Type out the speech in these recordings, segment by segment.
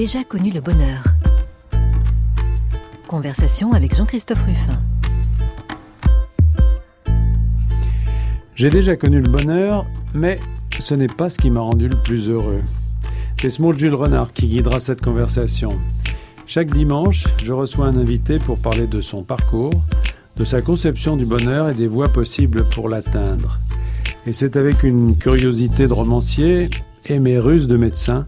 J'ai déjà connu le bonheur. Conversation avec Jean-Christophe Ruffin. J'ai déjà connu le bonheur, mais ce n'est pas ce qui m'a rendu le plus heureux. C'est ce Jules Renard qui guidera cette conversation. Chaque dimanche, je reçois un invité pour parler de son parcours, de sa conception du bonheur et des voies possibles pour l'atteindre. Et c'est avec une curiosité de romancier et mes ruses de médecin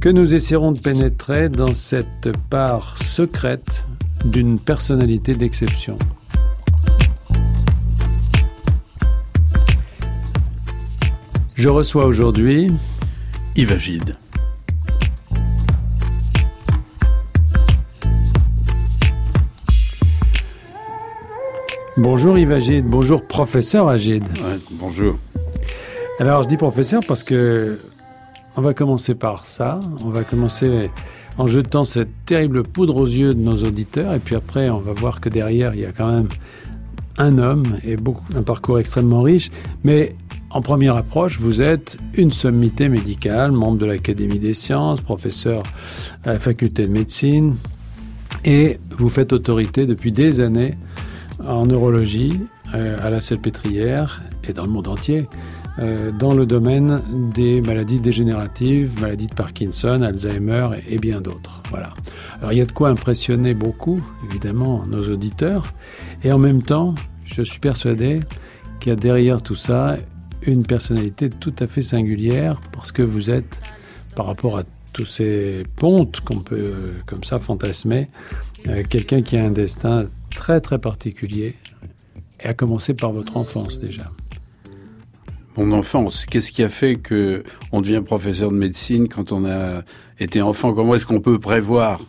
que nous essaierons de pénétrer dans cette part secrète d'une personnalité d'exception. Je reçois aujourd'hui Yves Agide. Bonjour Yves Agide, bonjour professeur Agide. Ouais, bonjour. Alors je dis professeur parce que on va commencer par ça, on va commencer en jetant cette terrible poudre aux yeux de nos auditeurs. Et puis après on va voir que derrière il y a quand même un homme et beaucoup, un parcours extrêmement riche, mais en première approche, vous êtes une sommité médicale, membre de l'Académie des sciences, professeur à la faculté de médecine, et vous faites autorité depuis des années en neurologie, euh, à la Salpêtrière et dans le monde entier, dans le domaine des maladies dégénératives, maladies de Parkinson, Alzheimer et, et bien d'autres. Voilà. Alors il y a de quoi impressionner beaucoup, évidemment, nos auditeurs, et en même temps, je suis persuadé qu'il y a derrière tout ça une personnalité tout à fait singulière parce que vous êtes, par rapport à tous ces pontes qu'on peut euh, comme ça fantasmer, euh, quelqu'un qui a un destin très très particulier, et à commencer par votre enfance déjà. Mon enfance, qu'est-ce qui a fait que on devient professeur de médecine quand on a été enfant? Comment est-ce qu'on peut prévoir?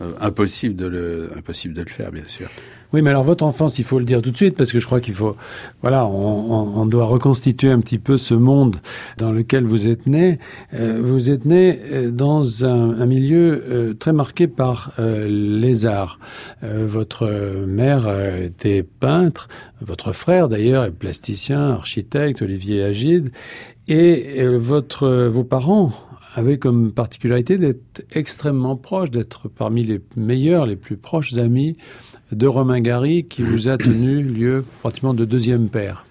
Euh, impossible de le impossible de le faire, bien sûr. Oui, mais alors votre enfance, il faut le dire tout de suite, parce que je crois qu'il faut, voilà, on, on, on, doit reconstituer un petit peu ce monde dans lequel vous êtes né. Euh, vous êtes né euh, dans un, un milieu euh, très marqué par euh, les arts. Euh, votre mère était peintre, votre frère d'ailleurs est plasticien, architecte, Olivier Agide, et votre, vos parents avaient comme particularité d'être extrêmement proches, d'être parmi les meilleurs, les plus proches amis de Romain Gary qui vous a tenu lieu pratiquement de deuxième père.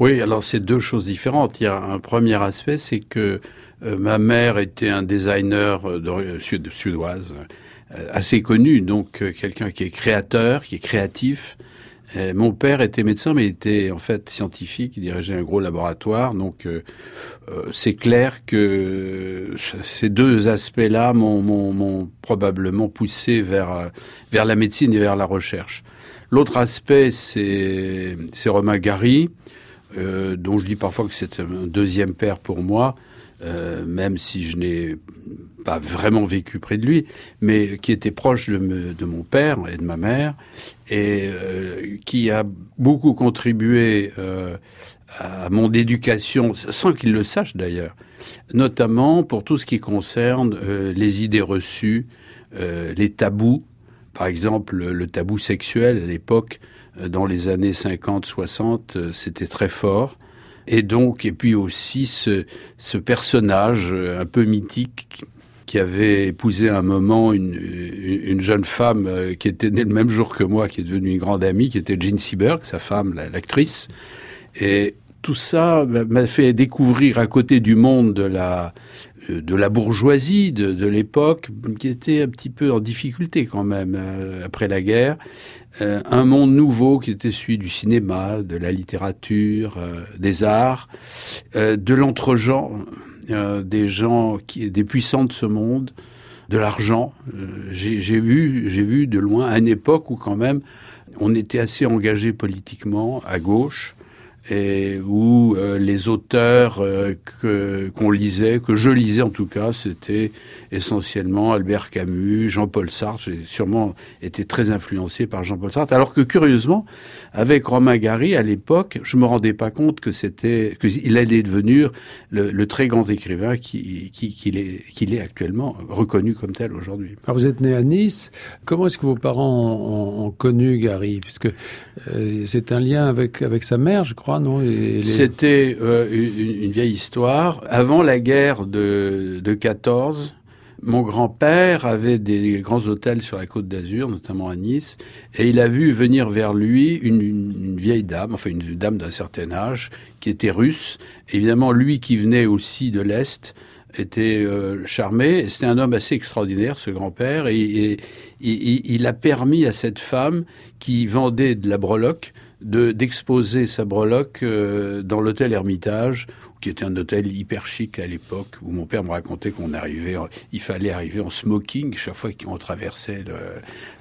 Oui, alors c'est deux choses différentes. Il y a un premier aspect, c'est que euh, ma mère était un designer de, sud, suédoise euh, assez connu, donc euh, quelqu'un qui est créateur, qui est créatif. Et mon père était médecin, mais il était en fait scientifique, il dirigeait un gros laboratoire, donc c'est clair que ces deux aspects-là m'ont probablement poussé vers vers la médecine et vers la recherche. L'autre aspect, c'est Romain Gary, euh, dont je dis parfois que c'est un deuxième père pour moi, euh, même si je n'ai pas vraiment vécu près de lui, mais qui était proche de, de mon père et de ma mère, et euh, qui a beaucoup contribué euh, à mon éducation, sans qu'il le sache d'ailleurs, notamment pour tout ce qui concerne euh, les idées reçues, les tabous, par exemple, le tabou sexuel à l'époque, dans les années 50-60, c'était très fort. Et donc, et puis aussi ce, ce personnage un peu mythique qui avait épousé un moment une, une jeune femme qui était née le même jour que moi, qui est devenue une grande amie, qui était Jean Seberg, sa femme, l'actrice. Et tout ça m'a fait découvrir à côté du monde de la la bourgeoisie de, l'époque, qui était un petit peu en difficulté quand même euh, après la guerre, euh, un monde nouveau qui était celui du cinéma, de la littérature, euh, des arts, de l'entre-genre, des gens qui, des puissants de ce monde, de l'argent. J'ai vu, j'ai vu de loin une époque où quand même on était assez engagé politiquement à gauche et où euh, les auteurs euh, qu'on lisait, que je lisais en tout cas, c'était essentiellement Albert Camus, Jean-Paul Sartre. J'ai sûrement été très influencé par Jean-Paul Sartre, alors que curieusement, avec Romain Gary à l'époque, je me rendais pas compte que c'était qu'il allait devenir le, le, très grand écrivain qui qu'il qui, est qu'il est actuellement reconnu comme tel aujourd'hui. Alors vous êtes né à Nice. Comment est-ce que vos parents ont, ont connu Gary, puisque euh, c'est un lien avec avec sa mère, je crois les... C'était euh, une, une, vieille histoire. Avant la guerre de, de 14, mon grand-père avait des grands hôtels sur la côte d'Azur, notamment à Nice, et il a vu venir vers lui une, vieille dame, enfin une dame d'un certain âge, qui était russe. Évidemment, lui qui venait aussi de l'Est, était euh, charmé. C'était un homme assez extraordinaire, ce grand-père, et, et, il a permis à cette femme qui vendait de la breloque de d'exposer sa breloque euh, dans l'hôtel Hermitage, qui était un hôtel hyper chic à l'époque, où mon père me racontait qu'on arrivait, il fallait arriver en smoking chaque fois qu'on traversait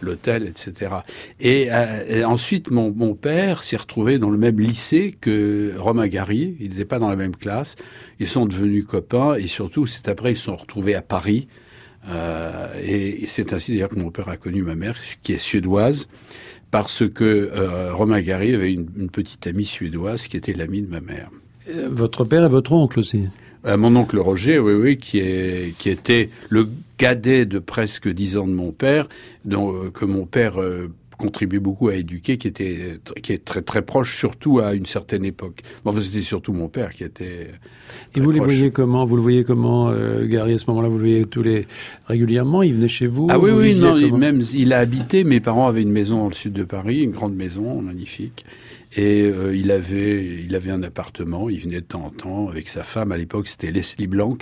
l'hôtel, etc. Et, euh, ensuite, mon, mon père s'est retrouvé dans le même lycée que Romain Gary. Ils n'étaient pas dans la même classe. Ils sont devenus copains et surtout, c'est après ils se sont retrouvés à Paris. Euh, et c'est ainsi d'ailleurs que mon père a connu ma mère, qui est suédoise parce que euh, Romain Gary avait une, une, petite amie suédoise qui était l'amie de ma mère. Euh, votre père et votre oncle aussi euh, Mon oncle Roger, oui, oui, qui, est, qui était le cadet de presque dix ans de mon père, dont, euh, que mon père contribuait beaucoup à éduquer, qui était qui est très très proche, surtout à une certaine époque. Bon, c'était surtout mon père qui était. Et vous les voyez comment? Vous le voyez comment, euh, Gary, à ce moment-là Vous le voyez tous les régulièrement? Il venait chez vous Ah oui, vous oui, non, comment? même il a habité. Mes parents avaient une maison dans le sud de Paris, une grande maison magnifique. Et euh, il avait, il avait un appartement. Il venait de temps en temps avec sa femme. À l'époque, c'était Leslie Blanc,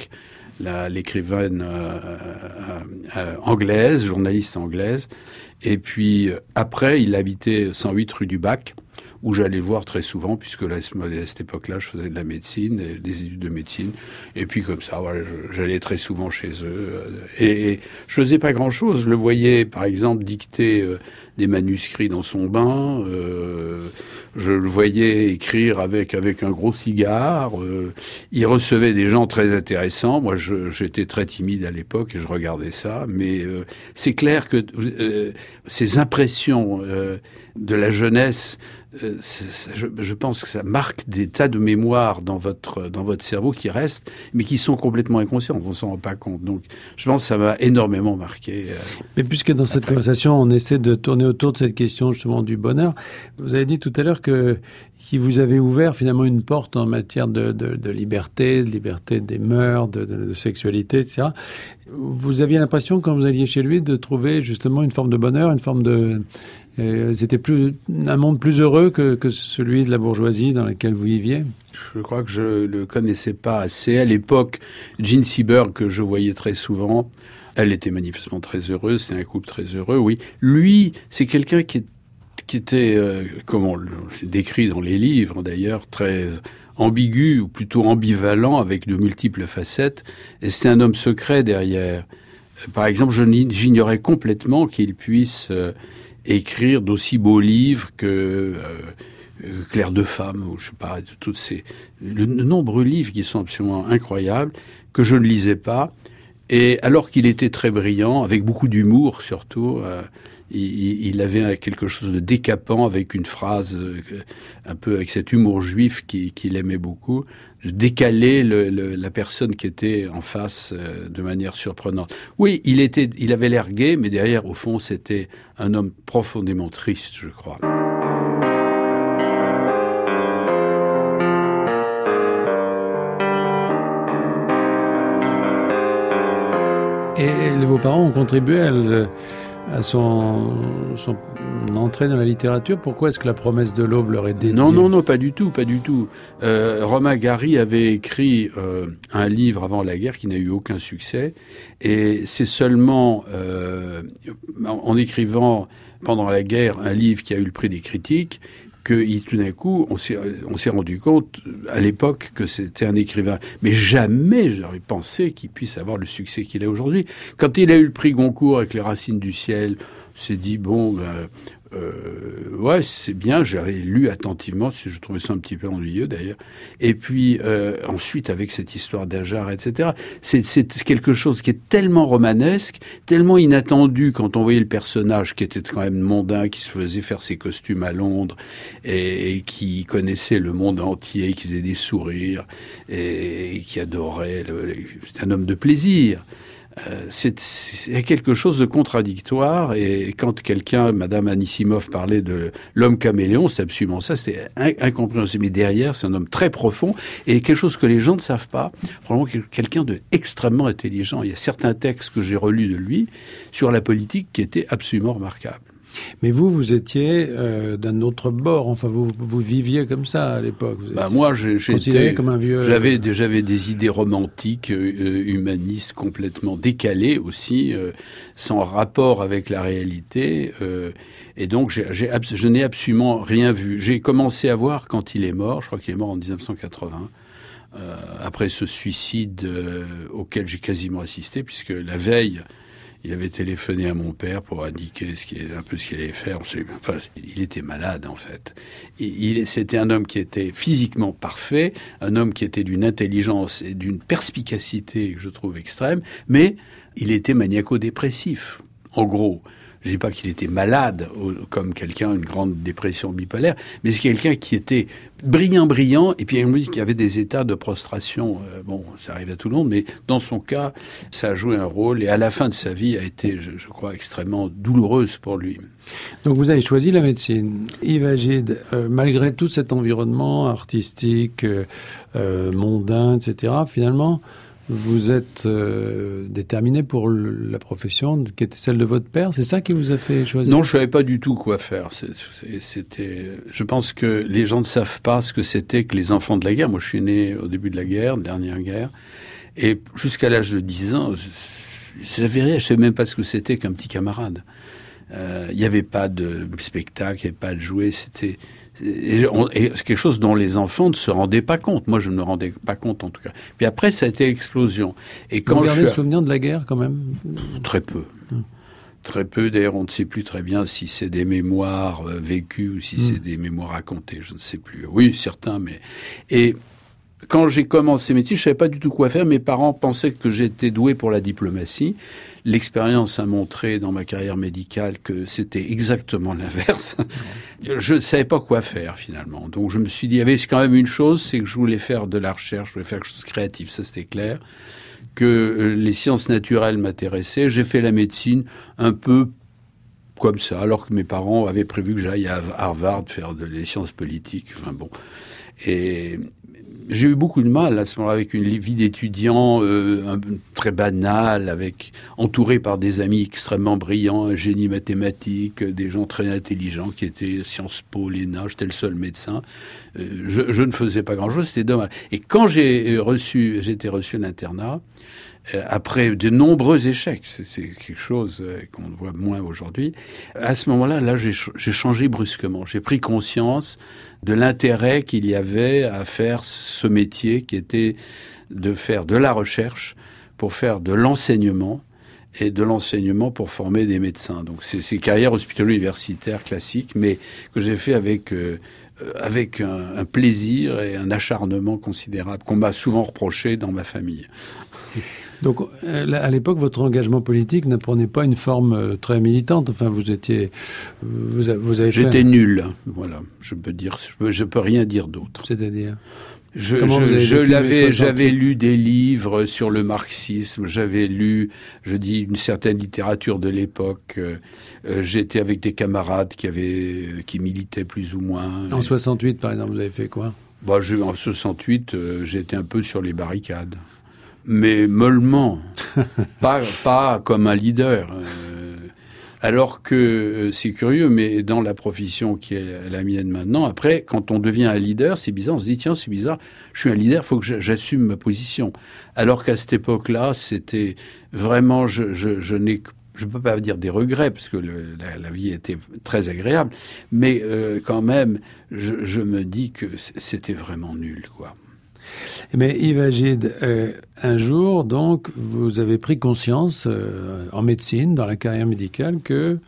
la- l'écrivaine euh, euh, euh, anglaise, journaliste anglaise. Et puis euh, après, il habitait 108 rue du Bac, où j'allais voir très souvent, puisque là, à cette époque-là, je faisais de la médecine, des études de médecine. Et puis comme ça, voilà, j'allais très souvent chez eux. euh, Et, je faisais pas grand-chose. Je le voyais, par exemple, dicter euh, des manuscrits dans son bain. euh, je le voyais écrire avec avec un gros cigare. il recevait des gens très intéressants. Moi, j'étais très timide à l'époque et je regardais ça. Mais c'est clair que ces impressions de la jeunesse, euh, je, je pense que ça marque des tas de mémoires dans votre dans votre cerveau qui restent, mais qui sont complètement inconscientes. On s'en rend pas compte. Donc, je pense que ça m'a énormément marqué. euh. Mais puisque dans cette conversation, on essaie de tourner autour de cette question justement du bonheur, vous avez dit tout à l'heure que qui vous avez ouvert finalement une porte en matière de, de, de liberté, de liberté des mœurs, de, sexualité, etc. Vous aviez l'impression quand vous alliez chez lui de trouver justement une forme de bonheur, une forme de euh, c'était plus un monde plus heureux que, celui de la bourgeoisie dans lequel vous viviez. Je crois que je le connaissais pas assez. À l'époque, Jean Seberg, que je voyais très souvent, elle était manifestement très heureuse, c'était un couple très heureux, oui. Lui, c'est quelqu'un qui, était, euh, comme on le décrit dans les livres d'ailleurs, très ambigu, ou plutôt ambivalent, avec de multiples facettes, et c'était un homme secret derrière. Par exemple, j'ignorais complètement qu'il puisse euh, écrire d'aussi beaux livres que... euh, euh, Claire de femme, ou je sais pas, de toutes ces le nombreux livres qui sont absolument incroyables que je ne lisais pas. Et alors qu'il était très brillant, avec beaucoup d'humour surtout, euh, il, avait quelque chose de décapant avec une phrase un peu avec cet humour juif qui- qu'il aimait beaucoup, décaler le, le- la personne qui était en face euh, de manière surprenante. Oui, il était, il avait l'air gai, mais derrière, au fond, c'était un homme profondément triste, je crois. Et, vos parents ont contribué à, son entrée dans la littérature. Pourquoi est-ce que la promesse de l'aube leur est dédiée? Non, non, non, pas du tout, pas du tout. Euh, Romain Gary avait écrit euh, un livre avant la guerre qui n'a eu aucun succès, et c'est seulement euh, en, écrivant pendant la guerre un livre qui a eu le prix des critiques que tout d'un coup, on s'est rendu compte à l'époque que c'était un écrivain. Mais jamais j'aurais pensé qu'il puisse avoir le succès qu'il a aujourd'hui. Quand il a eu le prix Goncourt avec Les Racines du ciel, s'est dit bon, ben, euh, ouais, c'est bien. J'avais lu attentivement, je trouvais ça un petit peu ennuyeux d'ailleurs. Et puis euh, ensuite avec cette histoire d'Ajar, etc. C'est quelque chose qui est tellement romanesque, tellement inattendu quand on voyait le personnage qui était quand même mondain, qui se faisait faire ses costumes à Londres et, qui connaissait le monde entier, qui faisait des sourires et, qui adorait. C'est un homme de plaisir. Euh, c'est quelque chose de contradictoire. Et quand quelqu'un, Madame Anissimov, parlait de l'homme caméléon, c'est absolument ça. C'était incompréhensible. Mais derrière, c'est un homme très profond et quelque chose que les gens ne savent pas. Probablement quelqu'un de extrêmement intelligent. Il y a certains textes que j'ai relus de lui sur la politique qui étaient absolument remarquables. Mais vous, vous étiez euh, d'un autre bord. Enfin, vous, vous viviez comme ça à l'époque. Bah moi, j'étais comme un vieux. J'avais j'avais des idées romantiques, euh, humanistes complètement décalées aussi, euh, sans rapport avec la réalité. Et donc, je n'ai absolument rien vu. J'ai commencé à voir quand il est mort. Je crois qu'il est mort en 1980. après ce suicide auquel j'ai quasiment assisté, puisque la veille, il avait téléphoné à mon père pour indiquer ce un peu ce qu'il allait faire. Enfin, il était malade en fait. C'était un homme qui était physiquement parfait, un homme qui était d'une intelligence et d'une perspicacité que je trouve extrême, mais il était maniaco-dépressif. En gros, je dis pas qu'il était malade, comme quelqu'un, une grande dépression bipolaire, mais c'est quelqu'un qui était brillant, brillant, et puis me dit qu'il y avait des états de prostration. Euh, bon, ça arrive à tout le monde, mais dans son cas, ça a joué un rôle, et à la fin de sa vie a été, je, crois, extrêmement douloureuse pour lui. Donc vous avez choisi la médecine. Yves Agide, euh, malgré tout cet environnement artistique, euh, mondain, etc., finalement, vous êtes euh, déterminé pour la profession qui était celle de votre père. C'est ça qui vous a fait choisir? Non, je savais pas du tout quoi faire. C'était, je pense que les gens ne savent pas ce que c'était que les enfants de la guerre. Moi, je suis né au début de la guerre, dernière guerre, et jusqu'à l'âge de 10 ans, je ne rien. Je savais même pas ce que c'était qu'un petit camarade. Euh, il n'y avait pas de spectacle, il n'y avait pas de jouets. C'était et, c'est quelque chose dont les enfants ne se rendaient pas compte. Moi, je ne me rendais pas compte en tout cas. Puis après, ça a été explosion. Et quand Vous gardez le souvenir de la guerre quand même? Très peu. Hum. Très peu. D'ailleurs, on ne sait plus très bien si c'est des mémoires euh, vécues ou si hum. c'est des mémoires racontées. Je ne sais plus. Oui, certains, mais et quand j'ai commencé métier, je savais pas du tout quoi faire. Mes parents pensaient que j'étais doué pour la diplomatie. L'expérience a montré dans ma carrière médicale que c'était exactement l'inverse. je ne savais pas quoi faire finalement. Donc je me suis dit, il y avait quand même une chose, c'est que je voulais faire de la recherche, je voulais faire quelque chose de créatif, ça c'était clair. Que euh, les sciences naturelles m'intéressaient. J'ai fait la médecine un peu comme ça, alors que mes parents avaient prévu que j'aille à Harvard faire de, des sciences politiques. Enfin bon. Et, j'ai eu beaucoup de mal à ce moment-là avec une vie d'étudiant euh, très banale, avec entouré par des amis extrêmement brillants, un génie mathématique, des gens très intelligents qui étaient Sciences Po, l'ENA, j'étais le seul médecin. Euh, je, je, ne faisais pas grand-chose, c'était dommage. Et quand j'ai reçu, j'ai été reçu à l'internat, euh, après de nombreux échecs, c'est quelque chose euh, qu'on voit moins aujourd'hui, à ce moment-là, là, j'ai changé brusquement. J'ai pris conscience de l'intérêt qu'il y avait à faire ce métier qui était de faire de la recherche pour faire de l'enseignement et de l'enseignement pour former des médecins. Donc c'est ces carrières hospitalo-universitaires classiques, mais que j'ai fait avec euh, avec un, un, plaisir et un acharnement considérable qu'on m'a souvent reproché dans ma famille. Donc, euh, à l'époque, votre engagement politique ne prenait pas une forme euh, très militante. Enfin, vous étiez, vous, avez. J'étais nul. Voilà, je peux dire, je peux, je peux rien dire d'autre. C'est-à-dire. Je, je, l'avais, j'avais lu des livres sur le marxisme, j'avais lu, je dis, une certaine littérature de l'époque. Euh, j'étais avec des camarades qui avaient, qui militaient plus ou moins. En 68, par exemple, vous avez fait quoi? Bah, En 68, j'étais un peu sur les barricades mais mollement, pas, pas comme un leader. Euh, alors que euh, c'est curieux, mais dans la profession qui est la mienne maintenant, après, quand on devient un leader, c'est bizarre, on se dit, tiens, c'est bizarre, je suis un leader, il faut que j'assume ma position. Alors qu'à cette époque-là, c'était vraiment, je, je, je n'ai je ne peux pas dire des regrets parce que le, la, la, vie était très agréable, mais euh, quand même, je, je me dis que c'était vraiment nul, quoi. Mais Yves Agide, euh, un jour, donc, vous avez pris conscience euh, en médecine, dans la carrière médicale, que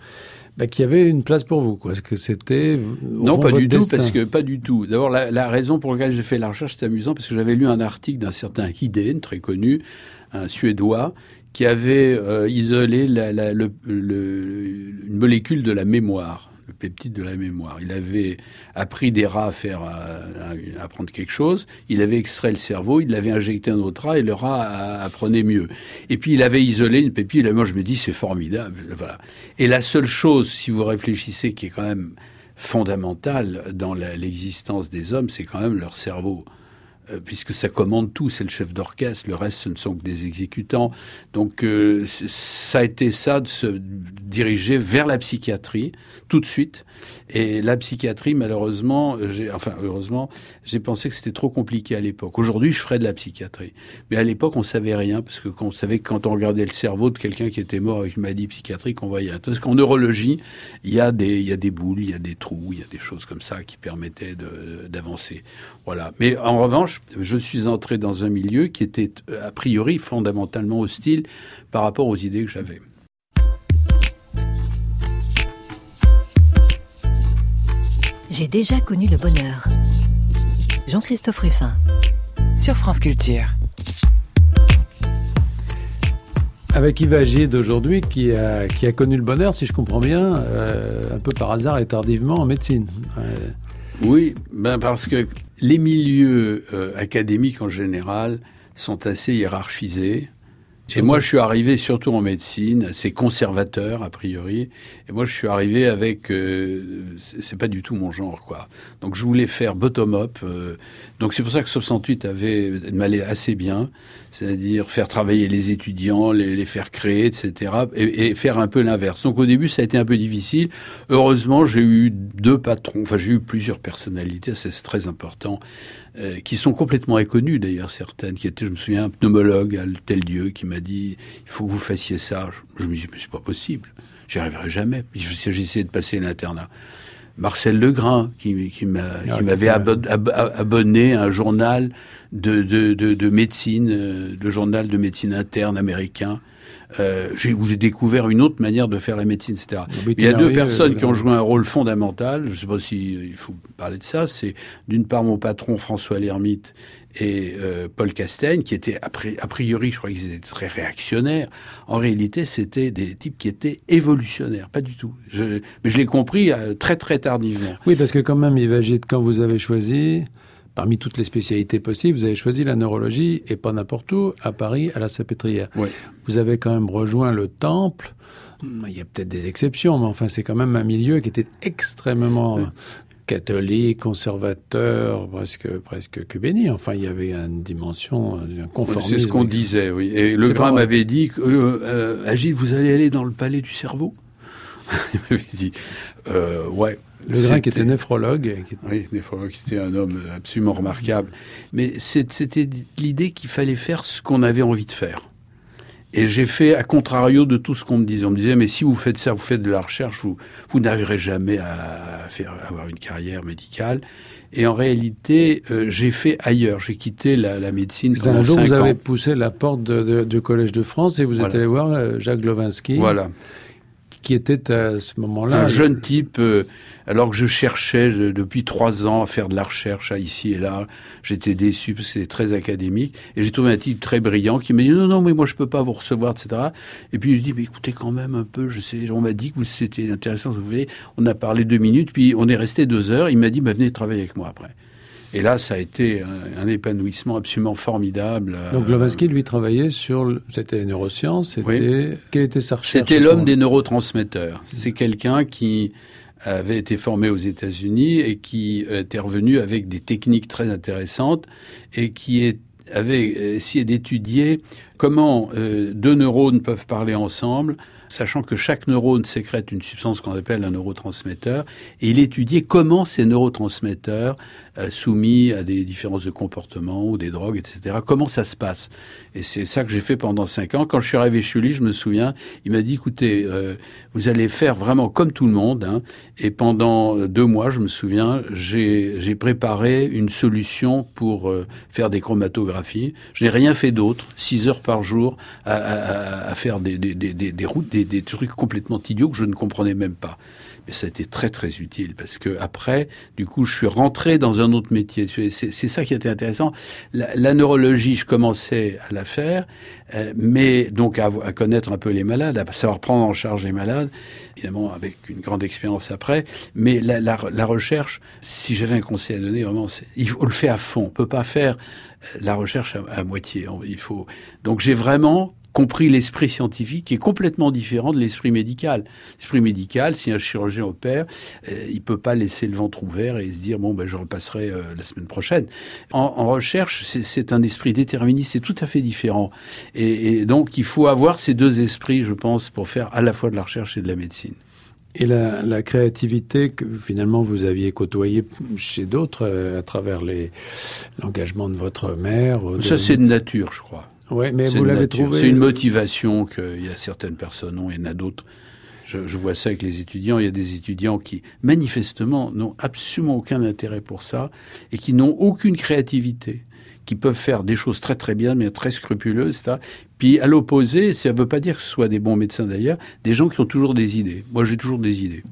bah, qu'il y avait une place pour vous, quoi. que c'était non, pas du tout, parce que pas du tout. D'abord, la, la, raison pour laquelle j'ai fait la recherche, c'est amusant, parce que j'avais lu un article d'un certain Hiden, très connu, un Suédois, qui avait euh, isolé la, la, le, le, une molécule de la mémoire, le peptides de la mémoire. Il avait appris des rats à faire, à, apprendre quelque chose. Il avait extrait le cerveau, il l'avait injecté dans autre rat et le rat apprenait mieux. Et puis il avait isolé une peptide. Et moi, je me dis, c'est formidable. Voilà. Et la seule chose, si vous réfléchissez, qui est quand même fondamentale dans l'existence des hommes, c'est quand même leur cerveau. Euh, puisque ça commande tout, c'est le chef d'orchestre, le reste ce ne sont que des exécutants. Donc euh, ça a été ça de se diriger vers la psychiatrie tout de suite. Et la psychiatrie, malheureusement, j'ai, enfin heureusement, j'ai pensé que c'était trop compliqué à l'époque. Aujourd'hui, je ferais de la psychiatrie, mais à l'époque, on savait rien parce que on savait que quand on regardait le cerveau de quelqu'un qui était mort avec une maladie psychiatrique, on voyait. Parce qu'en neurologie, il y a des, il y a des boules, il y a des trous, il y a des choses comme ça qui permettaient d'avancer. Voilà. Mais en revanche je suis entré dans un milieu qui était a priori fondamentalement hostile par rapport aux idées que j'avais. J'ai déjà connu le bonheur. Jean-Christophe Ruffin. Sur France Culture. Avec Yves Agide d'aujourd'hui, qui a, qui a connu le bonheur, si je comprends bien, euh, un peu par hasard et tardivement en médecine. Oui, ben parce que les milieux euh, académiques en général sont assez hiérarchisés. Et moi, je suis arrivé surtout en médecine, assez conservateur a priori. Et moi, je suis arrivé avec, euh, c'est pas du tout mon genre, quoi. Donc, je voulais faire bottom up. Euh, donc, c'est pour ça que 68 avait m'allait assez bien, c'est-à-dire faire travailler les étudiants, les, les faire créer, etc. Et, et faire un peu l'inverse. Donc, au début, ça a été un peu difficile. Heureusement, j'ai eu deux patrons. Enfin, j'ai eu plusieurs personnalités. C'est très important. Euh, qui sont complètement inconnues d'ailleurs certaines, qui étaient, je me souviens, un pneumologue à tel Dieu qui m'a dit il faut que vous fassiez ça. Je, me dis mais c'est pas possible, j'y arriverai jamais. J'essayais de passer l'internat. Marcel Legrain qui, qui ah, m'avait abonné à un journal de, de, de, de médecine, euh, le journal de médecine interne américain euh, où j'ai découvert une autre manière de faire la médecine, etc. Il y a deux personnes qui ont joué un rôle fondamental. Je ne sais pas si il faut parler de ça. C'est d'une part mon patron François Lermite et euh, Paul Castaigne, qui étaient a priori, je crois qu'ils étaient très réactionnaires. En réalité, c'était des types qui étaient évolutionnaires, pas du tout. Je, mais je l'ai compris euh, très très tardivement. Oui, parce que quand même, Yves quand vous avez choisi, parmi toutes les spécialités possibles, vous avez choisi la neurologie et pas n'importe où, à Paris, à la Sapétrière. Vous avez quand même rejoint le temple. Il y a peut-être des exceptions, mais enfin, c'est quand même un milieu qui était extrêmement catholique, conservateur, presque presque cubéni. Enfin, il y avait une dimension, un conformisme. C'est ce qu'on disait, oui. Et le Gramme m'avait dit, euh, euh, Agile, vous allez aller dans le palais du cerveau? il m'avait dit, euh, ouais. Le Grain qui était néphrologue. Oui, néphrologue, c'était un homme absolument remarquable. Mais c'était l'idée qu'il fallait faire ce qu'on avait envie de faire. Et j'ai fait à contrario de tout ce qu'on me disait. On me disait, mais si vous faites ça, vous faites de la recherche, vous, vous n'arriverez jamais à faire, avoir une carrière médicale. Et en réalité, euh, j'ai fait ailleurs. J'ai quitté la, la médecine pendant un jour, vous avez poussé la porte du Collège de France et vous êtes allé voir euh, Jacques Lovinsky. Voilà qui était à ce moment-là un jeune type. Euh, alors que je cherchais depuis trois ans à faire de la recherche à ici et là, j'étais déçu parce que c'était très académique. Et j'ai trouvé un type très brillant qui m'a dit non non mais moi je peux pas vous recevoir etc. Et puis je dis mais écoutez quand même un peu, je sais, on m'a dit que c'était intéressant. Vous voyez, on a parlé deux minutes puis on est resté deux heures. Il m'a dit bah, venez travailler avec moi après. Et là, ça a été un, épanouissement absolument formidable. Donc Glowacki, lui, travaillait sur... C'était les neurosciences, c'était... Quelle était sa recherche C'était l'homme des neurotransmetteurs. C'est quelqu'un qui avait été formé aux États-Unis et qui était revenu avec des techniques très intéressantes et qui avait essayé d'étudier comment euh, deux neurones peuvent parler ensemble sachant que chaque neurone sécrète une substance qu'on appelle un neurotransmetteur, et il étudiait comment ces neurotransmetteurs, euh, soumis à des différences de comportement ou des drogues, etc., comment ça se passe? Et c'est ça que j'ai fait pendant cinq ans. Quand je suis arrivé chez lui, je me souviens, il m'a dit, écoutez, euh, vous allez faire vraiment comme tout le monde, hein, et pendant deux mois, je me souviens, j'ai préparé une solution pour euh, faire des chromatographies. Je n'ai rien fait d'autre, six heures par jour, à, à, à faire des, des, des, des routes, des, trucs complètement idiots que je ne comprenais même pas. Mais ça a été très très utile parce que après, du coup, je suis rentré dans un autre métier. C'est ça qui était intéressant. La, neurologie, je commençais à la faire. Euh, mais donc à, connaître un peu les malades, à savoir prendre en charge les malades, évidemment avec une grande expérience après. Mais la, recherche, si j'avais un conseil à donner, vraiment, il faut le faire à fond. On peut pas faire la recherche à, à moitié. Il faut. Donc j'ai vraiment compris l'esprit scientifique qui est complètement différent de l'esprit médical. L'esprit médical, si un chirurgien opère, euh, il peut pas laisser le ventre ouvert et se dire bon ben je repasserai euh, la semaine prochaine. En, en recherche, c'est un esprit déterministe, c'est tout à fait différent. Et, et donc il faut avoir ces deux esprits, je pense, pour faire à la fois de la recherche et de la médecine. Et la, la, créativité que finalement vous aviez côtoyée chez d'autres euh, à travers l'engagement de votre mère. De... Ça c'est de nature, je crois. Ouais, mais vous l'avez trouvé. C'est une motivation qu'il y a certaines personnes ont, il y en a d'autres. Je, je, vois ça avec les étudiants. Il y a des étudiants qui, manifestement, n'ont absolument aucun intérêt pour ça et qui n'ont aucune créativité, qui peuvent faire des choses très très bien, mais très scrupuleuses. Ça. Puis à l'opposé, ça ne veut pas dire que ce soit des bons médecins d'ailleurs, des gens qui ont toujours des idées. Moi, j'ai toujours des idées.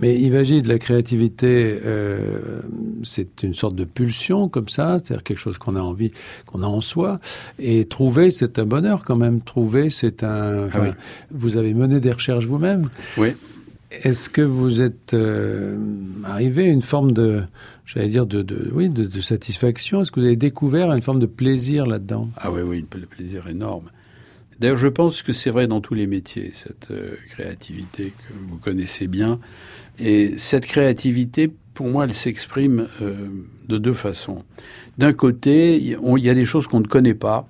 Mais imagine de la créativité, euh, c'est une sorte de pulsion comme ça, c'est-à-dire quelque chose qu'on a envie, qu'on a en soi. Et trouver, c'est un bonheur quand même. Trouver, c'est un. Ah oui. Vous avez mené des recherches vous-même. Oui. Est-ce que vous êtes euh, arrivé à une forme de, j'allais dire, de, de oui, de, de satisfaction? Est-ce que vous avez découvert une forme de plaisir là-dedans? Ah oui, oui, un plaisir énorme. D'ailleurs, je pense que c'est vrai dans tous les métiers, cette euh, créativité que vous connaissez bien. Et cette créativité, pour moi, elle s'exprime euh, de deux façons. D'un côté, il y a des choses qu'on ne connaît pas.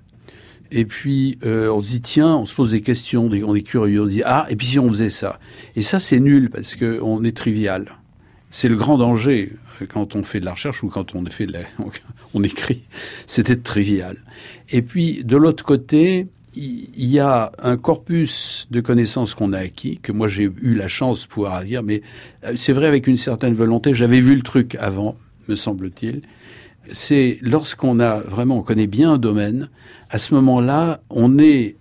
Et puis, euh, on se dit, tiens, on se pose des questions, on est curieux, on se dit, ah, et puis si on faisait ça? Et ça, c'est nul, parce qu'on est trivial. C'est le grand danger quand on fait de la recherche ou quand on fait on écrit. C'était trivial. Et puis, de l'autre côté, il y a un corpus de connaissances qu'on a acquis, que moi j'ai eu la chance de pouvoir dire, mais euh, c'est vrai avec une certaine volonté, j'avais vu le truc avant, me semble-t-il. C'est lorsqu'on a vraiment, on connaît bien un domaine, à ce moment-là, on est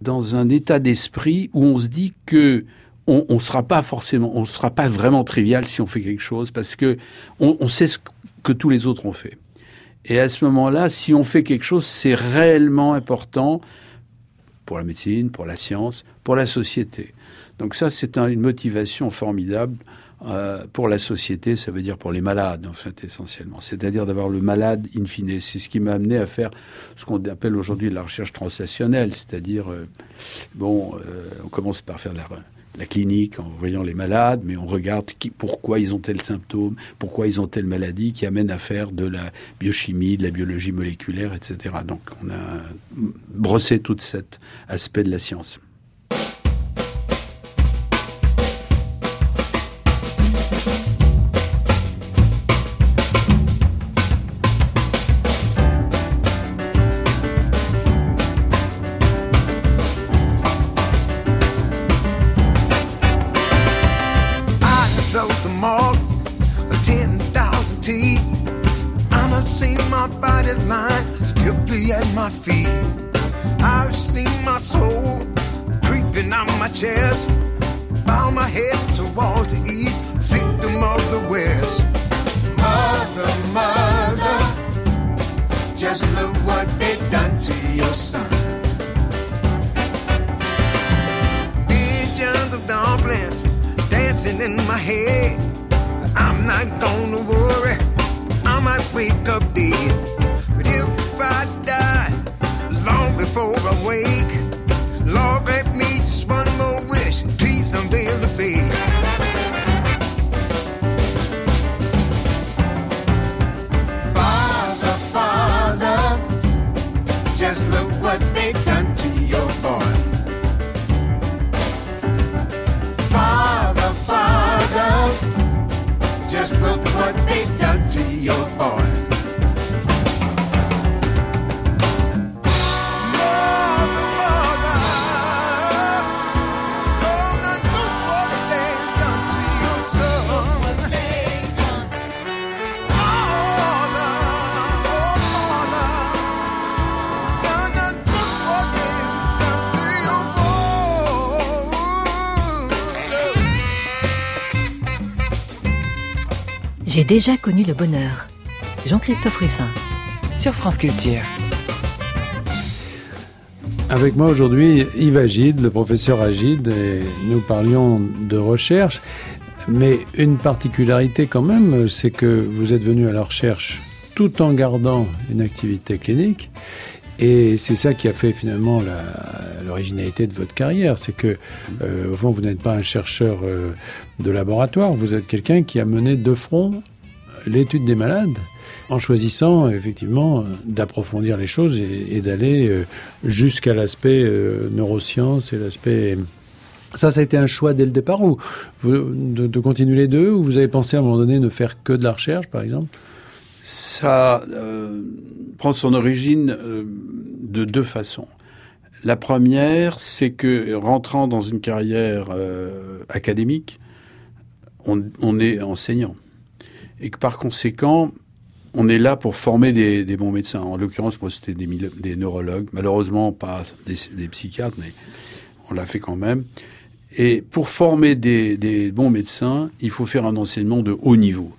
dans un état d'esprit où on se dit que on, on sera pas forcément, on sera pas vraiment trivial si on fait quelque chose, parce que on, on sait ce que tous les autres ont fait. Et à ce moment-là, si on fait quelque chose, c'est réellement important pour la médecine, pour la science, pour la société. Donc ça, c'est un, une motivation formidable euh, pour la société, ça veut dire pour les malades, en fait, essentiellement. C'est-à-dire d'avoir le malade in fine. C'est ce qui m'a amené à faire ce qu'on appelle aujourd'hui la recherche translationnelle, c'est-à-dire, euh, bon, euh, on commence par faire la, la clinique en voyant les malades, mais on regarde qui, pourquoi ils ont tel symptôme, pourquoi ils ont telle maladie, qui amène à faire de la biochimie, de la biologie moléculaire, etc. Donc on a brossé tout cet aspect de la science. Déjà connu le bonheur. Jean-Christophe Ruffin. Sur France Culture. Avec moi aujourd'hui Yves Agide, le professeur Agide, et nous parlions de recherche. Mais une particularité quand même, c'est que vous êtes venu à la recherche tout en gardant une activité clinique. Et c'est ça qui a fait finalement l'originalité de votre carrière. C'est que, euh, au fond, vous n'êtes pas un chercheur euh, de laboratoire, vous êtes quelqu'un qui a mené de front l'étude des malades en choisissant effectivement d'approfondir les choses et, d'aller euh, jusqu'à l'aspect euh, neurosciences et l'aspect ça, ça a été un choix dès le départ ou de, continuer les deux ou vous avez pensé à un moment donné ne faire que de la recherche, par exemple? Ça euh, prend son origine de deux façons. La première, c'est que rentrant dans une carrière académique, on, on, est enseignant et que par conséquent, on est là pour former des, bons médecins. En l'occurrence, moi, c'était des, neurologues. Malheureusement, pas des, psychiatres, mais on l'a fait quand même. Et pour former des, bons médecins, il faut faire un enseignement de haut niveau.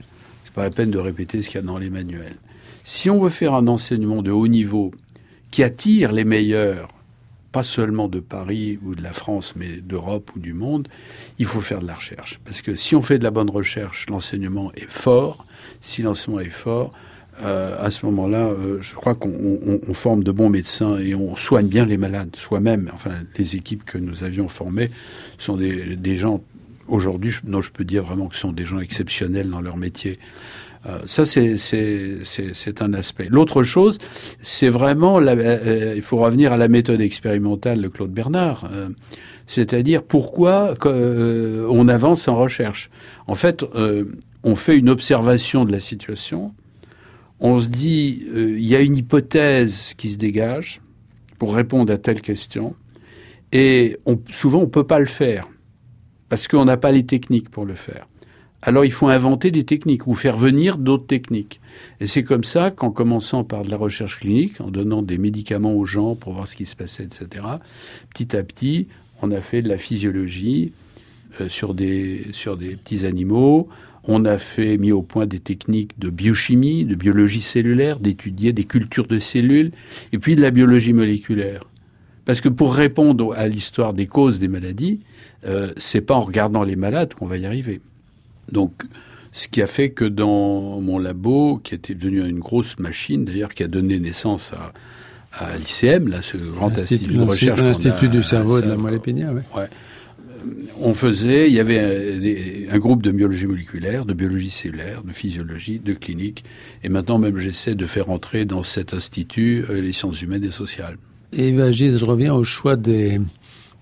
C'est pas la peine de répéter ce qu'il y a dans les manuels. Si on veut faire un enseignement de haut niveau qui attire les meilleurs, pas seulement de Paris ou de la France, mais d'Europe ou du monde, il faut faire de la recherche. Parce que si on fait de la bonne recherche, l'enseignement est fort. Si l'enseignement est fort, euh, à ce moment-là, euh, je crois qu'on forme de bons médecins et on soigne bien les malades soi-même. Enfin, les équipes que nous avions formées sont des, gens aujourd'hui, je peux dire vraiment que ce sont des gens exceptionnels dans leur métier. Euh, ça, c'est un aspect. L'autre chose, c'est vraiment, il faut revenir à la méthode expérimentale de Claude Bernard. c'est-à-dire pourquoi on avance en recherche. En fait, on fait une observation de la situation, on se dit, euh, il y a une hypothèse qui se dégage pour répondre à telle question, et souvent on ne peut pas le faire, parce qu'on n'a pas les techniques pour le faire. Alors il faut inventer des techniques ou faire venir d'autres techniques. Et c'est comme ça qu'en commençant par de la recherche clinique, en donnant des médicaments aux gens pour voir ce qui se passait, etc., petit à petit, on a fait de la physiologie euh, sur, des, sur des petits animaux, on a fait, mis au point des techniques de biochimie, de biologie cellulaire, d'étudier des cultures de cellules, et puis de la biologie moléculaire. Parce que pour répondre à l'histoire des causes des maladies, euh, c'est pas en regardant les malades qu'on va y arriver. Donc, ce qui a fait que dans mon labo, qui était devenu une grosse machine, d'ailleurs, qui a donné naissance à, à l'ICM, là, ce grand institut de recherche. L'Institut du cerveau et de la moelle épinière, ouais on faisait, il y avait un, groupe de biologie moléculaire, de biologie cellulaire, de physiologie, de clinique. Et maintenant, même, j'essaie de faire entrer dans cet institut euh, les sciences humaines et sociales. Et je reviens au choix des,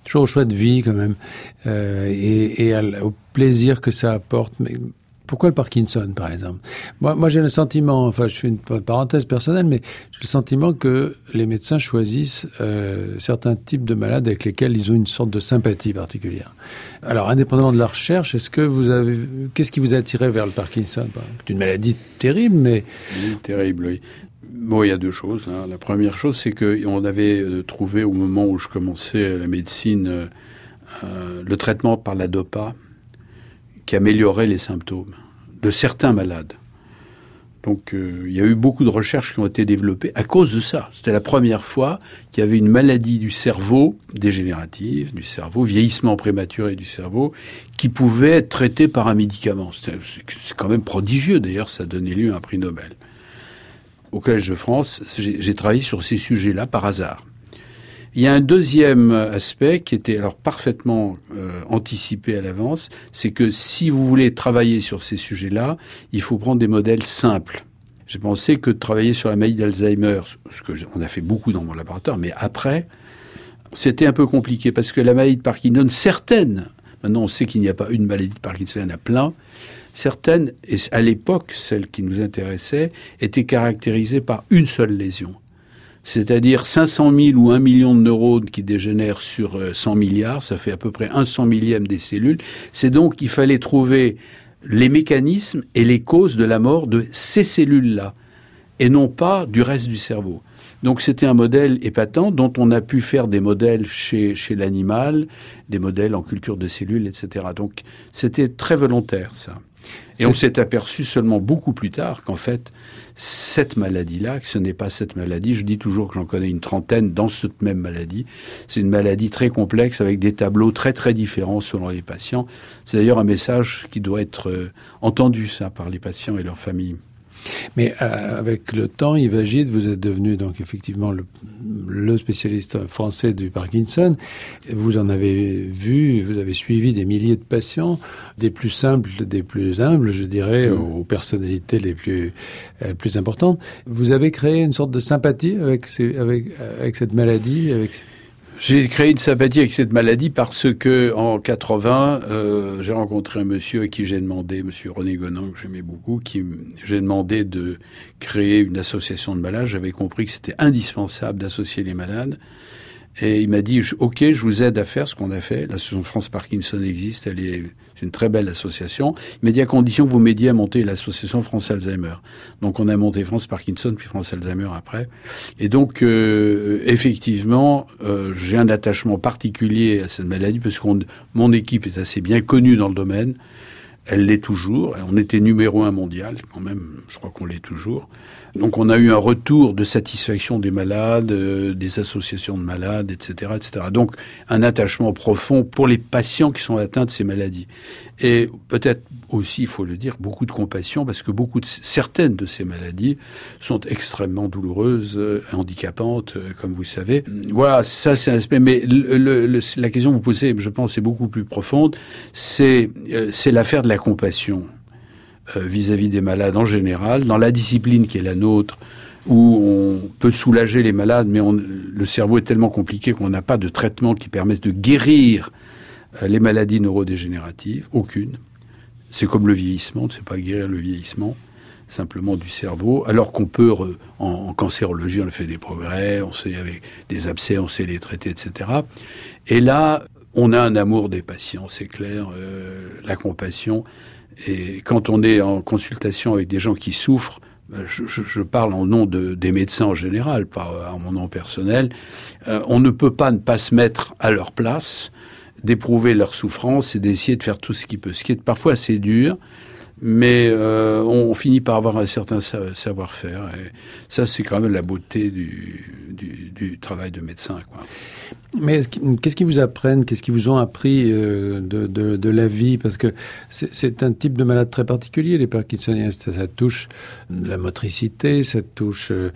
toujours au choix de vie quand même, euh, et, au plaisir que ça apporte. Mais pourquoi le Parkinson, par exemple? Moi, j'ai le sentiment, enfin, je fais une parenthèse personnelle, mais j'ai le sentiment que les médecins choisissent euh, certains types de malades avec lesquels ils ont une sorte de sympathie particulière. Alors, indépendamment de la recherche, est-ce que vous avez, qu'est-ce qui vous a attiré vers le Parkinson? C'est une maladie terrible, mais terrible, oui. Bon, il y a deux choses. Hein. La première chose, c'est qu'on avait euh, trouvé au moment où je commençais la médecine euh, le traitement par la DOPA qui améliorait les symptômes de certains malades. Donc euh, il y a eu beaucoup de recherches qui ont été développées à cause de ça. C'était la première fois qu'il y avait une maladie du cerveau dégénérative, du cerveau, vieillissement prématuré du cerveau, qui pouvait être traitée par un médicament. C'est quand même prodigieux d'ailleurs, ça a donné lieu à un prix Nobel. Au Collège de France, j'ai travaillé sur ces sujets-là par hasard. Il y a un deuxième aspect qui était alors parfaitement euh, anticipé à l'avance, c'est que si vous voulez travailler sur ces sujets-là, il faut prendre des modèles simples. J'ai pensé que travailler sur la maladie d'Alzheimer, ce que on a fait beaucoup dans mon laboratoire, mais après, c'était un peu compliqué parce que la maladie de Parkinson, certaines, maintenant on sait qu'il n'y a pas une maladie de Parkinson, il y en a plein, certaines, et à l'époque, celles qui nous intéressaient, étaient caractérisées par une seule lésion c'est-à-dire 500 000 ou 1 million de neurones qui dégénèrent sur 100 euh, milliards, ça fait à peu près un cent millième des cellules. C'est donc qu'il fallait trouver les mécanismes et les causes de la mort de ces cellules-là, et non pas du reste du cerveau. Donc c'était un modèle épatant dont on a pu faire des modèles chez, chez l'animal, des modèles en culture de cellules, etc. Donc c'était très volontaire ça. Et on s'est aperçu seulement beaucoup plus tard qu'en fait, cette maladie-là, que ce n'est pas cette maladie, je dis toujours que j'en connais une trentaine dans cette même maladie, c'est une maladie très complexe avec des tableaux très très différents selon les patients. C'est d'ailleurs un message qui doit être euh, entendu, ça, par les patients et leurs familles. Mais euh, avec le temps, Yves Agide, vous êtes devenu donc effectivement le, le, spécialiste français du Parkinson. Vous en avez vu, vous avez suivi des milliers de patients, des plus simples, des plus humbles, je dirais, mmh. aux personnalités les plus, euh, les plus importantes. Vous avez créé une sorte de sympathie avec, ces, avec, avec cette maladie, avec j'ai créé une sympathie avec cette maladie parce que en 80, euh, j'ai rencontré un monsieur à qui j'ai demandé, monsieur René Gonan, que j'aimais beaucoup, qui j'ai demandé de créer une association de malades. J'avais compris que c'était indispensable d'associer les malades. Et il m'a dit, OK, je vous aide à faire ce qu'on a fait. L'association France Parkinson existe, elle est une très belle association. Il m'a dit à condition que vous m'aidiez à monter l'association France Alzheimer. Donc on a monté France Parkinson puis France Alzheimer après. Et donc euh, effectivement, euh, j'ai un attachement particulier à cette maladie parce que mon équipe est assez bien connue dans le domaine. Elle l'est toujours. On était numéro un mondial, quand même. Je crois qu'on l'est toujours. Donc on a eu un retour de satisfaction des malades, euh, des associations de malades, etc., etc. Donc un attachement profond pour les patients qui sont atteints de ces maladies. Et peut-être aussi, il faut le dire, beaucoup de compassion parce que beaucoup de certaines de ces maladies sont extrêmement douloureuses, euh, handicapantes, euh, comme vous savez. Voilà, ça c'est un aspect. Mais le, le, la question que vous posez, je pense, est beaucoup plus profonde. C'est c'est l'affaire de la compassion. Euh, vis-à-vis des malades en général, dans la discipline qui est la nôtre, où on peut soulager les malades, mais le cerveau est tellement compliqué qu'on n'a pas de traitement qui permette de guérir euh, les maladies neurodégénératives, aucune. C'est comme le vieillissement, on ne sait pas guérir le vieillissement simplement du cerveau, alors qu'on peut, en, en, cancérologie, on a fait des progrès, on sait avec des abcès, on sait les traiter, etc. Et là, on a un amour des patients, c'est clair, euh, la compassion. Et quand on est en consultation avec des gens qui souffrent, ben, je, je, parle en nom de, des médecins en général, pas en mon nom personnel, euh, on ne peut pas ne pas se mettre à leur place, d'éprouver leur souffrance et d'essayer de faire tout ce qui peut. Ce qui est parfois assez dur, mais euh, on, finit par avoir un certain savoir-faire. Et ça, c'est quand même la beauté du, du, du travail de médecin. Quoi. Mais qu'est-ce qu'ils vous apprennent? Qu'est-ce qu'ils vous ont appris euh, de, de, de, la vie? Parce que c'est un type de malade très particulier, les parkinsoniens. Ça, touche la motricité, ça touche euh,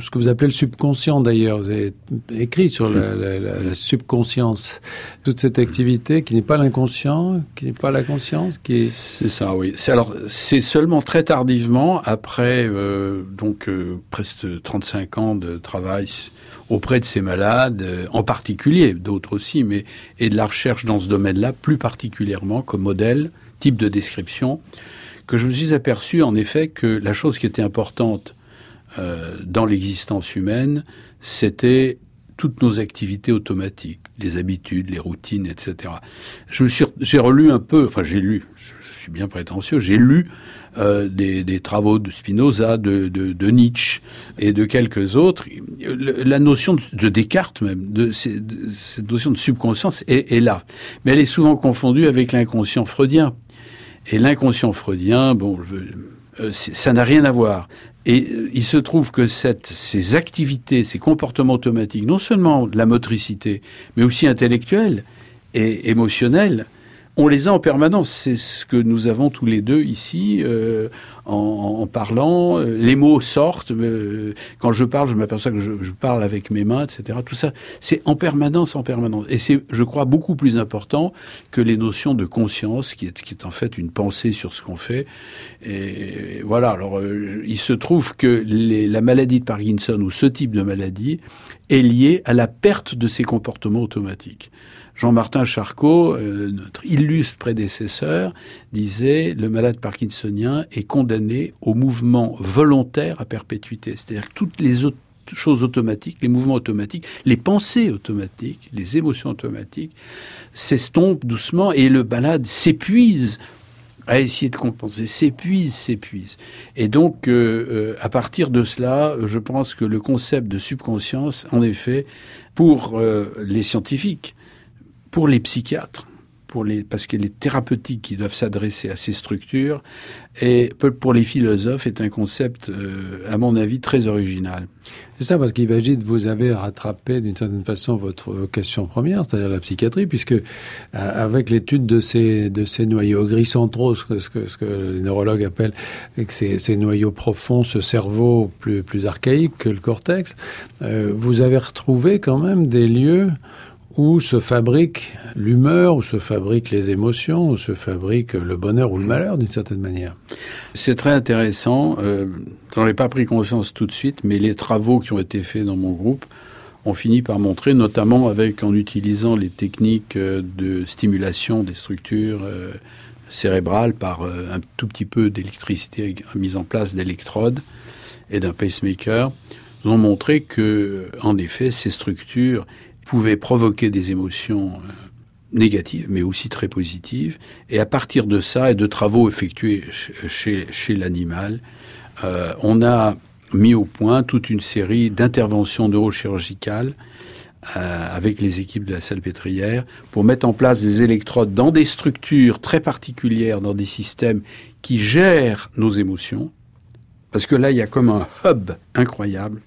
ce que vous appelez le subconscient d'ailleurs. Vous avez écrit sur la, la, la, subconscience. Toute cette activité qui n'est pas l'inconscient, qui n'est pas la conscience, qui est... C'est ça, oui. Alors, c'est seulement très tardivement, après euh, donc euh, presque 35 ans de travail auprès de ces malades, euh, en particulier, d'autres aussi, mais et de la recherche dans ce domaine-là, plus particulièrement comme modèle, type de description, que je me suis aperçu en effet que la chose qui était importante euh, dans l'existence humaine, c'était toutes nos activités automatiques, les habitudes, les routines, etc. Je me suis, j'ai relu un peu, enfin j'ai lu, je, je suis bien prétentieux, j'ai lu euh, des, travaux de Spinoza, de, de, de, Nietzsche et de quelques autres, la notion de, Descartes même, de, cette notion de subconscience est, là. Mais elle est souvent confondue avec l'inconscient freudien. Et l'inconscient freudien, bon, je, euh, ça n'a rien à voir. Et euh, il se trouve que ces activités, ces comportements automatiques, non seulement la motricité, mais aussi intellectuelle et émotionnelle, on les a en permanence. C'est ce que nous avons tous les deux ici euh, en, en, parlant. Euh, les mots sortent. Euh, quand je parle, je m'aperçois que je, je, parle avec mes mains, etc. Tout ça, c'est en permanence, en permanence. Et c'est, je crois, beaucoup plus important que les notions de conscience, qui est, qui est en fait une pensée sur ce qu'on fait. Et voilà. Alors, euh, il se trouve que les, la maladie de Parkinson ou ce type de maladie est liée à la perte de ces comportements automatiques. Jean-Martin Charcot, euh, notre illustre prédécesseur, disait le malade parkinsonien est condamné au mouvement volontaire à perpétuité. C'est-à-dire toutes les autres choses automatiques, les mouvements automatiques, les pensées automatiques, les émotions automatiques s'estompent doucement et le malade s'épuise à essayer de compenser, s'épuise, s'épuise. Et donc, euh, euh, à partir de cela, je pense que le concept de subconscience, en effet, pour les scientifiques, pour les psychiatres, pour les, parce que les thérapeutiques qui doivent s'adresser à ces structures, et pour les philosophes, est un concept, euh, à mon avis, très original. C'est ça, parce qu'Ivagite, vous avez rattrapé d'une certaine façon votre vocation première, c'est-à-dire la psychiatrie, puisque euh, avec l'étude de ces, de ces noyaux gris centraux, ce que, ce que les neurologues appellent ces, ces noyaux profonds, ce cerveau plus, plus archaïque que le cortex, euh, vous avez retrouvé quand même des lieux où se fabrique l'humeur, où se fabriquent les émotions, où se fabrique le bonheur ou le malheur d'une certaine manière. C'est très intéressant. Euh, J'en ai pas pris conscience tout de suite, mais les travaux qui ont été faits dans mon groupe ont fini par montrer, notamment avec en utilisant les techniques euh, de stimulation des structures euh, cérébrales par euh, un tout petit peu d'électricité mise en place d'électrodes et d'un pacemaker, ont montré que, en effet, ces structures pouvait provoquer des émotions euh, négatives, mais aussi très positives. Et à partir de ça et de travaux effectués chez, chez l'animal, euh, on a mis au point toute une série d'interventions neurochirurgicales euh, avec les équipes de la salpêtrière pour mettre en place des électrodes dans des structures très particulières, dans des systèmes qui gèrent nos émotions. Parce que là, il y a comme un hub incroyable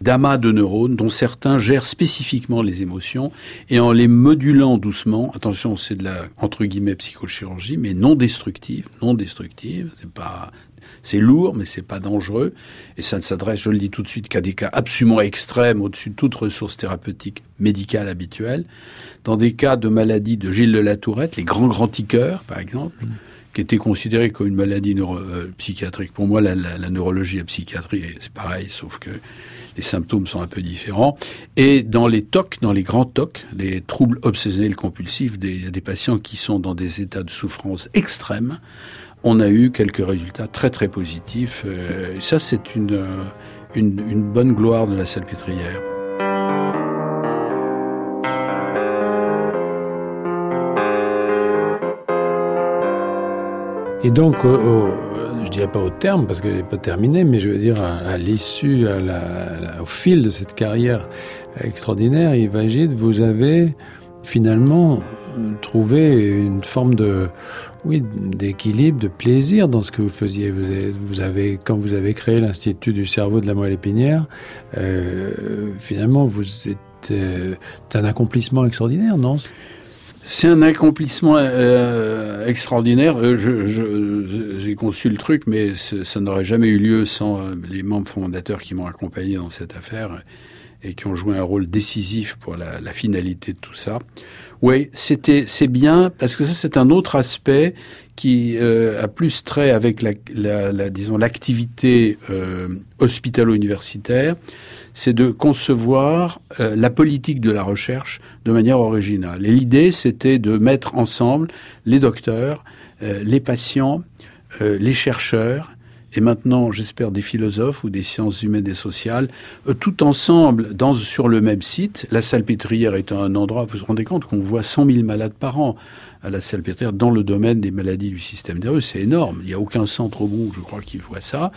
d'amas de neurones dont certains gèrent spécifiquement les émotions et en les modulant doucement, attention, c'est de la entre guillemets psychochirurgie, mais non destructive, non destructive, c'est pas c'est lourd, mais c'est pas dangereux. Et ça ne s'adresse, je le dis tout de suite, qu'à des cas absolument extrêmes, au-dessus de toute ressource thérapeutique médicale habituelle. Dans des cas de maladie de Gilles de la Tourette, les grands grands tiqueurs, par exemple, mmh. Qui étaient considérés comme une maladie neuro euh, psychiatrique. Pour moi, la, neurologie et la psychiatrie, c'est pareil, sauf que les symptômes sont un peu différents. Et dans les TOC, dans les grands TOC, les troubles obsessionnels compulsifs, des, patients qui sont dans des états de souffrance extrêmes, on a eu quelques résultats très très positifs. Euh, ça, c'est une, euh, une, une bonne gloire de la salpêtrière. Et donc, au, au, je dirais pas au terme parce qu'elle n'est pas terminée, mais je veux dire à, l'issue, au fil de cette carrière extraordinaire, Yves vous avez finalement trouvé une forme de, oui, d'équilibre, de plaisir dans ce que vous faisiez. Vous avez, quand vous avez créé l'Institut du cerveau de la moelle épinière, euh, finalement, vous êtes euh, un accomplissement extraordinaire, non? C'est un accomplissement euh, extraordinaire. Euh, j'ai conçu le truc, mais ça n'aurait jamais eu lieu sans euh, les membres fondateurs qui m'ont accompagné dans cette affaire et qui ont joué un rôle décisif pour la, finalité de tout ça. Oui, c'était c'est bien parce que ça c'est un autre aspect qui euh, a plus trait avec la, la, la disons l'activité hospitalo-universitaire c'est de concevoir euh, la politique de la recherche de manière originale. Et l'idée, c'était de mettre ensemble les docteurs, euh, les patients, euh, les chercheurs, et maintenant, j'espère, des philosophes ou des sciences humaines et sociales, euh, tout ensemble dans, sur le même site. La salpêtrière est un endroit, vous vous rendez compte qu'on voit 100 000 malades par an à la salpêtrière dans le domaine des maladies du système nerveux. C'est énorme. Il n'y a aucun centre au monde, je crois, qui voit ça.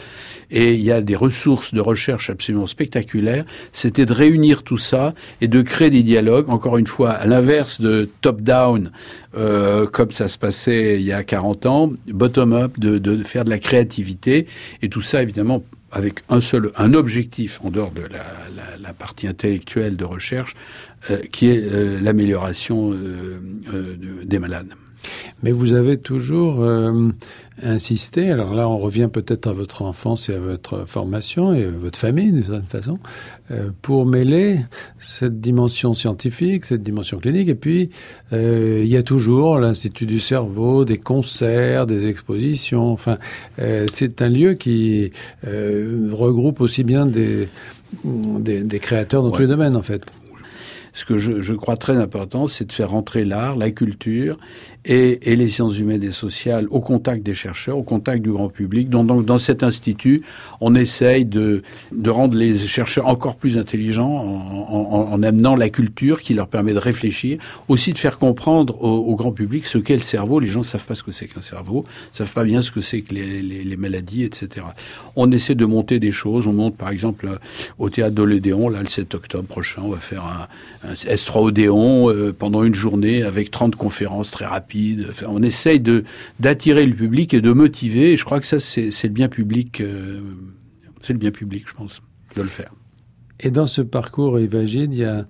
Et il y a des ressources de recherche absolument spectaculaires. C'était de réunir tout ça et de créer des dialogues, encore une fois, à l'inverse de top-down, euh, comme ça se passait il y a 40 ans, bottom-up, de, faire de la créativité. Et tout ça, évidemment, avec un seul, un objectif en dehors de la, partie intellectuelle de recherche, qui est euh, l'amélioration euh, euh des malades. Mais vous avez toujours euh, insisté, alors là on revient peut-être à votre enfance et à votre formation et à votre famille d'une certaine façon, euh, pour mêler cette dimension scientifique, cette dimension clinique, et puis euh, il y a toujours l'Institut du cerveau, des concerts, des expositions, enfin euh, c'est un lieu qui euh, regroupe aussi bien des, des, des créateurs dans ouais. tous les domaines en fait ce que je, crois très important, c'est de faire rentrer l'art, la culture et, et, les sciences humaines et sociales au contact des chercheurs, au contact du grand public. Donc, donc dans cet institut, on essaye de, de rendre les chercheurs encore plus intelligents en, en, en, amenant la culture qui leur permet de réfléchir, aussi de faire comprendre au, au grand public ce qu'est le cerveau. Les gens ne savent pas ce que c'est qu'un cerveau, ne savent pas bien ce que c'est que les, les, les, maladies, etc. On essaie de monter des choses. On monte par exemple au théâtre d'Olédéon, là le 7 octobre prochain, on va faire un un S3 Odéon euh, pendant une journée avec 30 conférences très rapides. On essaye d'attirer le public et de motiver. Et je crois que ça, c'est le bien public. Euh, c'est le bien public, je pense, de le faire. Et dans ce parcours évagide, il y a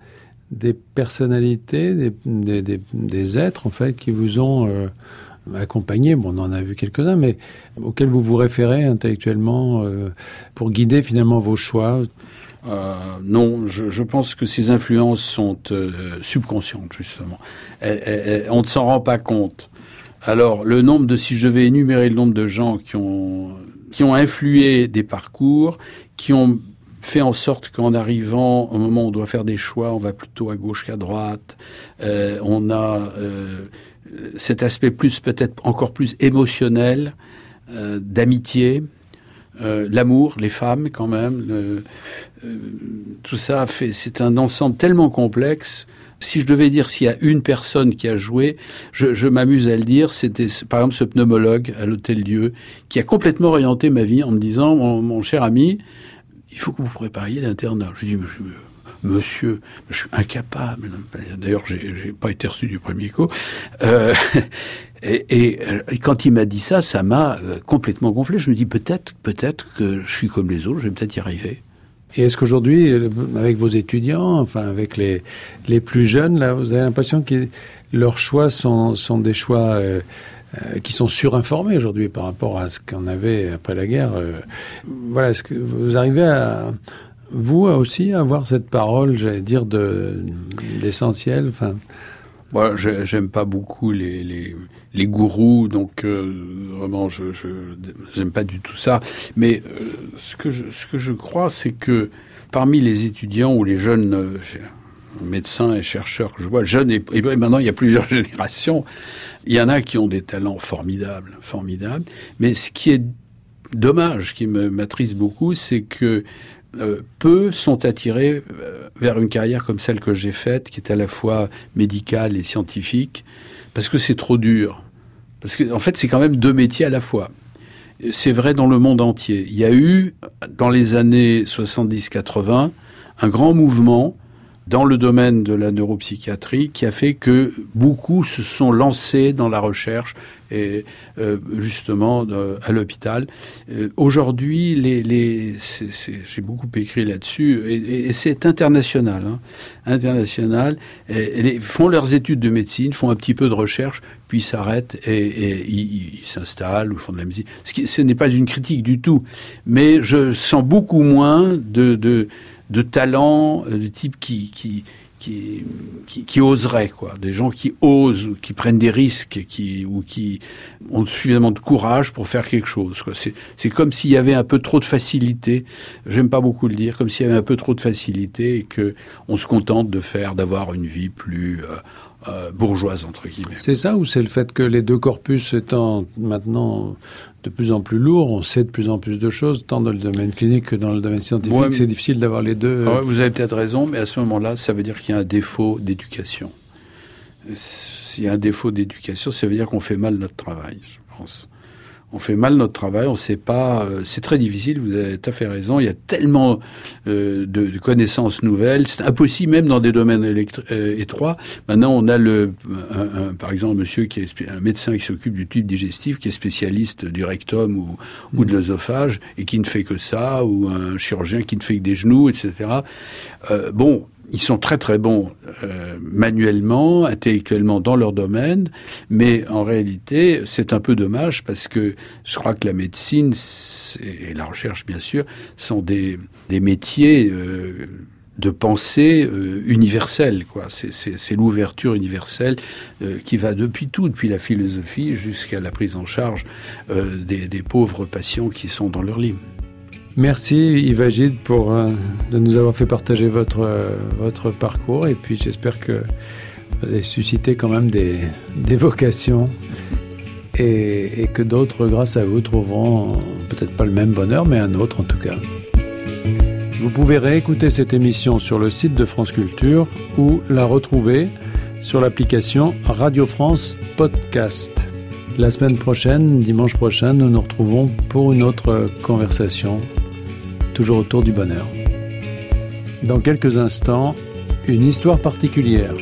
des personnalités, des, êtres en fait qui vous ont euh, accompagné. Bon, on en a vu quelques-uns, mais auxquels vous vous référez intellectuellement euh, pour guider finalement vos choix. Euh, non, je, pense que ces influences sont euh, subconscientes justement. on ne s'en rend pas compte. Alors, le nombre de, si je devais énumérer le nombre de gens qui ont qui ont influé des parcours, qui ont fait en sorte qu'en arrivant au moment où on doit faire des choix, on va plutôt à gauche qu'à droite. Euh, on a cet aspect plus peut-être encore plus émotionnel d'amitié, l'amour, les femmes quand même. Tout ça fait, c'est un ensemble tellement complexe. Si je devais dire s'il y a une personne qui a joué, je, je m'amuse à le dire, c'était par exemple ce pneumologue à l'Hôtel Dieu qui a complètement orienté ma vie en me disant, mon, mon cher ami, il faut que vous prépariez l'internat. Je dis, monsieur, je suis incapable. D'ailleurs, j'ai pas été reçu du premier coup. Euh, et, et, et, quand il m'a dit ça, ça m'a euh, complètement gonflé. Je me dis, peut-être, peut-être que je suis comme les autres, je vais peut-être y arriver. Et est-ce qu'aujourd'hui, avec vos étudiants, enfin avec les, les plus jeunes, là, vous avez l'impression que leurs choix sont, sont des choix euh, euh, qui sont surinformés aujourd'hui par rapport à ce qu'on avait après la guerre. Euh, voilà, est-ce que vous arrivez à vous aussi avoir cette parole, j'allais dire, de d'essentiel, enfin? Moi, j'aime pas beaucoup les, les gourous, donc euh, vraiment, je j'aime pas du tout ça. Mais euh, ce que je ce que je crois, c'est que parmi les étudiants ou les jeunes euh, médecins et chercheurs que je vois, jeunes et, et maintenant il y a plusieurs générations, il y en a qui ont des talents formidables, formidables. Mais ce qui est dommage, qui me m'attriste beaucoup, c'est que euh, peu sont attirés euh, vers une carrière comme celle que j'ai faite, qui est à la fois médicale et scientifique, parce que c'est trop dur. Parce que, en fait, c'est quand même deux métiers à la fois. C'est vrai dans le monde entier. Il y a eu, dans les années 70-80, un grand mouvement dans le domaine de la neuropsychiatrie qui a fait que beaucoup se sont lancés dans la recherche et euh, justement euh, à l'hôpital. Euh, Aujourd'hui, les, les j'ai beaucoup écrit là-dessus et, et c'est international, hein, international. Et, et, font leurs études de médecine, font un petit peu de recherche, puis s'arrêtent et, et ils s'installent ou font de la musique. Ce, ce n'est pas une critique du tout, mais je sens beaucoup moins de, de de talents, de type qui, qui, qui, qui, qui oseraient, quoi. Des gens qui osent, ou qui prennent des risques, qui, ou qui ont suffisamment de courage pour faire quelque chose. C'est, c'est comme s'il y avait un peu trop de facilité. J'aime pas beaucoup le dire, comme s'il y avait un peu trop de facilité et que on se contente de faire, d'avoir une vie plus euh, euh, bourgeoise entre guillemets. C'est ça ou c'est le fait que les deux corpus étant maintenant de plus en plus lourds, on sait de plus en plus de choses, tant dans le domaine clinique que dans le domaine scientifique. Ouais, c'est difficile d'avoir les deux. Ouais, vous avez peut-être raison, mais à ce moment-là, ça veut dire qu'il y a un défaut d'éducation. S'il y a un défaut d'éducation, ça veut dire qu'on fait mal notre travail, je pense on fait mal notre travail, on ne sait pas. Euh, c'est très difficile. Vous avez tout à fait raison. Il y a tellement euh, de, de, connaissances nouvelles. C'est impossible même dans des domaines euh, étroits. Maintenant, on a le, un, un, par exemple, monsieur qui est un médecin qui s'occupe du tube digestif, qui est spécialiste du rectum ou, ou de l'œsophage et qui ne fait que ça, ou un chirurgien qui ne fait que des genoux, etc. Euh, bon, ils sont très très bons euh, manuellement, intellectuellement dans leur domaine, mais en réalité c'est un peu dommage parce que je crois que la médecine et la recherche bien sûr sont des, des métiers euh, de pensée euh, universelle, quoi. C'est l'ouverture universelle euh, qui va depuis tout, depuis la philosophie jusqu'à la prise en charge euh, des, des pauvres patients qui sont dans leur lit. Merci Yves Agide pour euh, de nous avoir fait partager votre, euh, votre parcours et puis j'espère que vous avez suscité quand même des, des vocations et, et que d'autres, grâce à vous, trouveront peut-être pas le même bonheur, mais un autre en tout cas. Vous pouvez réécouter cette émission sur le site de France Culture ou la retrouver sur l'application Radio France Podcast. La semaine prochaine, dimanche prochain, nous nous retrouvons pour une autre conversation, toujours autour du bonheur. Dans quelques instants, Une histoire particulière.